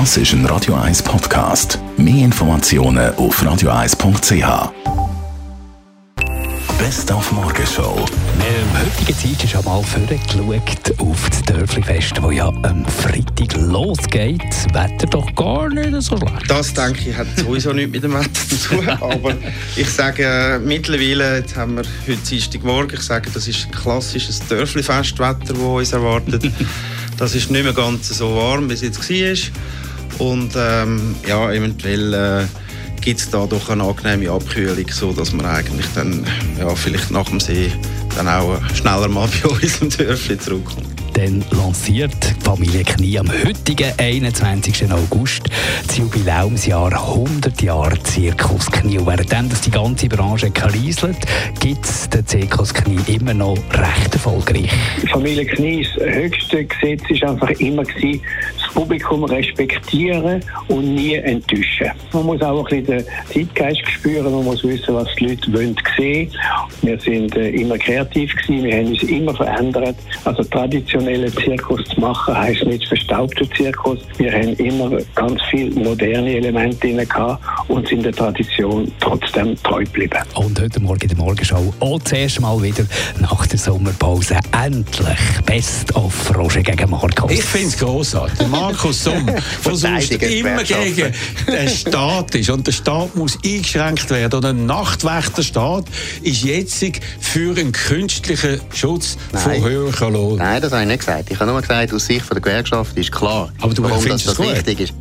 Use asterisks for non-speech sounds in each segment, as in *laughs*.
Das ist ein Radio 1 Podcast. Mehr Informationen auf radio1.ch. Best auf Morgenshow. Ähm, heutige Zeit ist einmal vorgeschaut auf das Dörfli-Fest, das ja am Freitag losgeht. Das Wetter doch gar nicht so schlecht. Das denke ich hat sowieso nichts mit dem Wetter zu tun. *laughs* Aber ich sage äh, mittlerweile, jetzt haben wir heute Dienstagmorgen, ich sage, das ist ein klassisches Dörfli-Festwetter, das uns erwartet. Das ist nicht mehr ganz so warm, wie es jetzt war. Und ähm, ja, eventuell äh, gibt es da doch eine angenehme Abkühlung, sodass man eigentlich dann ja, vielleicht nach dem See dann auch schneller mal *laughs* bei uns im Dörfli zurückkommt. Dann lanciert die Familie Knie am heutigen 21. August das Jubiläumsjahr 100 Jahre Zirkus Knie. Und während dass die ganze Branche kreiselt, gibt es den Zirkus Knie immer noch recht erfolgreich. Familie Knie, das höchste Gesetz war einfach immer, gewesen, Publikum respektieren und nie enttäuschen. Man muss auch ein bisschen den Zeitgeist spüren, man muss wissen, was die Leute wollen sehen. Wir sind äh, immer kreativ gewesen, wir haben uns immer verändert. Also traditionellen Zirkus zu machen, heisst nicht verstaubter Zirkus. Wir haben immer ganz viele moderne Elemente drin gehabt und sind der Tradition trotzdem treu geblieben. Und heute Morgen in der Morgenshow auch das erste Mal wieder nach der Sommerpause endlich Best of Roger gegen Markus. Ich finde es grossartig. Markus Somm, der sonst immer gegen den Staat ist. Und der Staat muss eingeschränkt werden. Und ein Nachtwächterstaat ist jetzt für einen künstlichen Schutz Nein. von höheren Lohn. Nein, das habe ich nicht gesagt. Ich habe nur gesagt, aus Sicht der Gewerkschaft ist klar, Aber du warum das, das wichtig ist.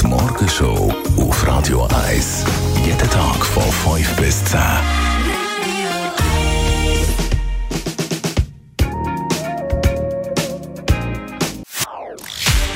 Die Morgenshow auf Radio 1. Jeden Tag von 5 bis 10.